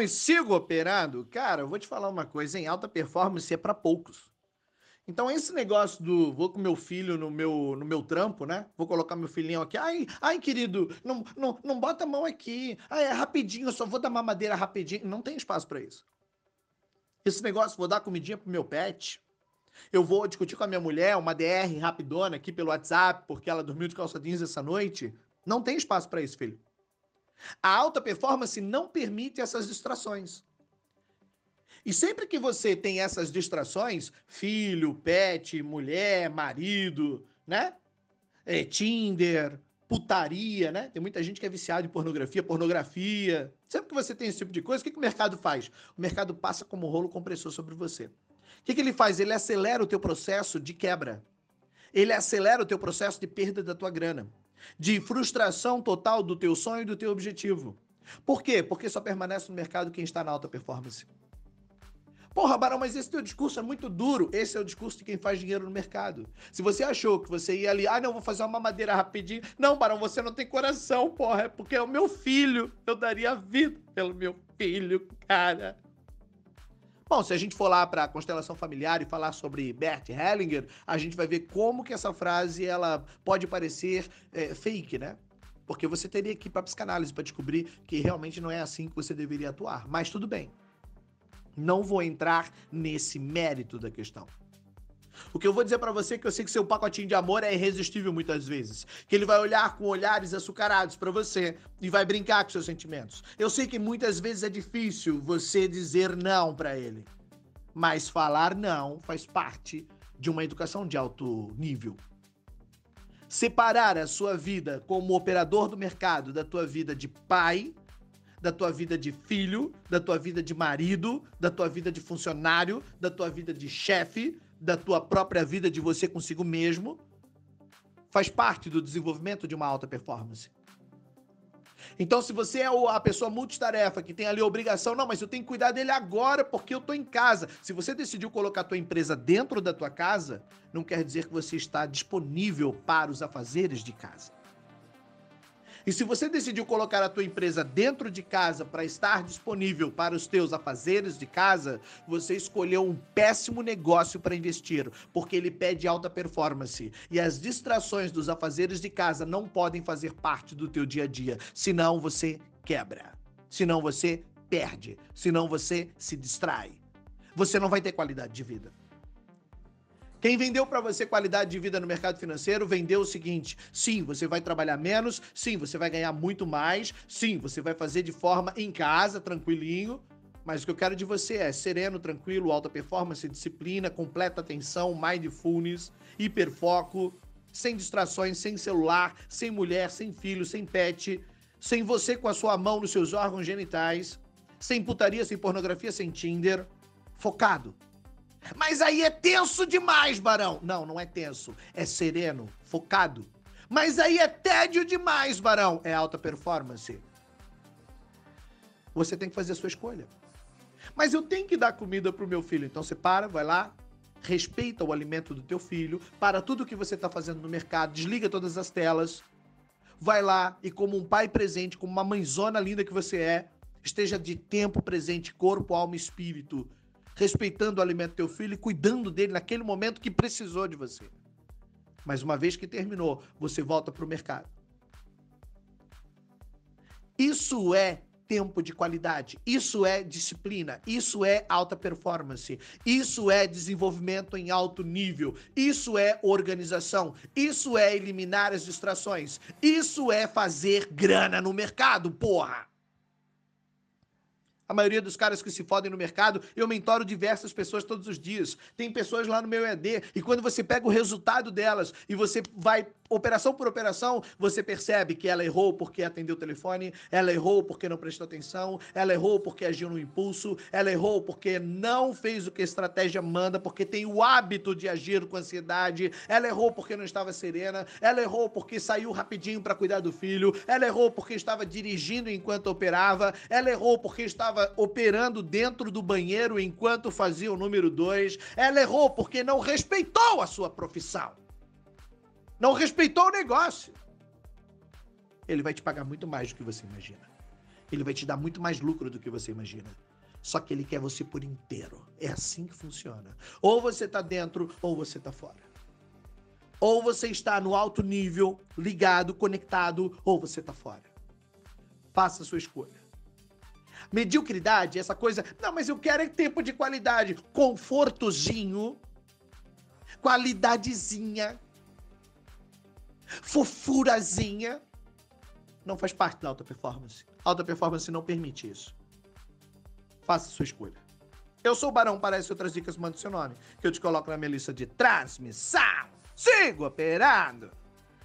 e sigo operando, cara, eu vou te falar uma coisa, em alta performance é para poucos. Então, esse negócio do vou com meu filho no meu, no meu trampo, né? Vou colocar meu filhinho aqui. Ai, ai, querido, não, não, não bota a mão aqui. Ai, é rapidinho, eu só vou dar mamadeira rapidinho. Não tem espaço para isso. Esse negócio, vou dar comidinha pro meu pet. Eu vou discutir com a minha mulher uma DR rapidona aqui pelo WhatsApp, porque ela dormiu de calça jeans essa noite. Não tem espaço para isso, filho. A alta performance não permite essas distrações. E sempre que você tem essas distrações, filho, pet, mulher, marido, né? É, Tinder, putaria, né? Tem muita gente que é viciada em pornografia, pornografia. Sempre que você tem esse tipo de coisa, o que, que o mercado faz? O mercado passa como rolo compressor sobre você. O que, que ele faz? Ele acelera o teu processo de quebra. Ele acelera o teu processo de perda da tua grana. De frustração total do teu sonho e do teu objetivo. Por quê? Porque só permanece no mercado quem está na alta performance. Porra, Barão, mas esse teu discurso é muito duro. Esse é o discurso de quem faz dinheiro no mercado. Se você achou que você ia ali, ah, não, vou fazer uma mamadeira rapidinho. Não, Barão, você não tem coração, porra. É porque é o meu filho. Eu daria vida pelo meu filho, cara. Bom, se a gente for lá para a constelação familiar e falar sobre Bert Hellinger, a gente vai ver como que essa frase ela pode parecer é, fake, né? Porque você teria que ir para psicanálise para descobrir que realmente não é assim que você deveria atuar. Mas tudo bem. Não vou entrar nesse mérito da questão. O que eu vou dizer para você é que eu sei que seu pacotinho de amor é irresistível muitas vezes, que ele vai olhar com olhares açucarados para você e vai brincar com seus sentimentos. Eu sei que muitas vezes é difícil você dizer não para ele, mas falar não faz parte de uma educação de alto nível. Separar a sua vida como operador do mercado da tua vida de pai da tua vida de filho, da tua vida de marido, da tua vida de funcionário, da tua vida de chefe, da tua própria vida de você consigo mesmo, faz parte do desenvolvimento de uma alta performance. Então, se você é a pessoa multitarefa que tem ali a obrigação, não, mas eu tenho que cuidar dele agora porque eu estou em casa. Se você decidiu colocar a tua empresa dentro da tua casa, não quer dizer que você está disponível para os afazeres de casa. E se você decidiu colocar a tua empresa dentro de casa para estar disponível para os teus afazeres de casa, você escolheu um péssimo negócio para investir, porque ele pede alta performance. E as distrações dos afazeres de casa não podem fazer parte do teu dia a dia, senão você quebra. Senão você perde, senão você se distrai. Você não vai ter qualidade de vida. Quem vendeu para você qualidade de vida no mercado financeiro vendeu o seguinte: sim, você vai trabalhar menos, sim, você vai ganhar muito mais, sim, você vai fazer de forma em casa, tranquilinho. Mas o que eu quero de você é sereno, tranquilo, alta performance, disciplina, completa atenção, mindfulness, hiperfoco, sem distrações, sem celular, sem mulher, sem filho, sem pet, sem você com a sua mão nos seus órgãos genitais, sem putaria, sem pornografia, sem Tinder, focado mas aí é tenso demais, Barão. Não, não é tenso. É sereno, focado. Mas aí é tédio demais, Barão. É alta performance. Você tem que fazer a sua escolha. Mas eu tenho que dar comida pro meu filho. Então você para, vai lá, respeita o alimento do teu filho, para tudo que você está fazendo no mercado, desliga todas as telas, vai lá e como um pai presente, como uma mãezona linda que você é, esteja de tempo presente, corpo, alma e espírito, respeitando o alimento do teu filho e cuidando dele naquele momento que precisou de você. Mas uma vez que terminou, você volta para o mercado. Isso é tempo de qualidade, isso é disciplina, isso é alta performance, isso é desenvolvimento em alto nível, isso é organização, isso é eliminar as distrações, isso é fazer grana no mercado, porra! A maioria dos caras que se fodem no mercado, eu mentoro diversas pessoas todos os dias. Tem pessoas lá no meu ED, e quando você pega o resultado delas e você vai operação por operação, você percebe que ela errou porque atendeu o telefone, ela errou porque não prestou atenção, ela errou porque agiu no impulso, ela errou porque não fez o que a estratégia manda, porque tem o hábito de agir com ansiedade, ela errou porque não estava serena, ela errou porque saiu rapidinho para cuidar do filho, ela errou porque estava dirigindo enquanto operava, ela errou porque estava operando dentro do banheiro enquanto fazia o número 2. Ela errou porque não respeitou a sua profissão. Não respeitou o negócio. Ele vai te pagar muito mais do que você imagina. Ele vai te dar muito mais lucro do que você imagina. Só que ele quer você por inteiro. É assim que funciona. Ou você tá dentro ou você tá fora. Ou você está no alto nível, ligado, conectado, ou você tá fora. Faça a sua escolha. Mediocridade, essa coisa, não, mas eu quero é tempo de qualidade, confortozinho, qualidadezinha, fofurazinha, não faz parte da alta performance. Alta performance não permite isso. Faça sua escolha. Eu sou o Barão, parece outras dicas, manda seu nome, que eu te coloco na minha lista de transmissão. Sigo operando!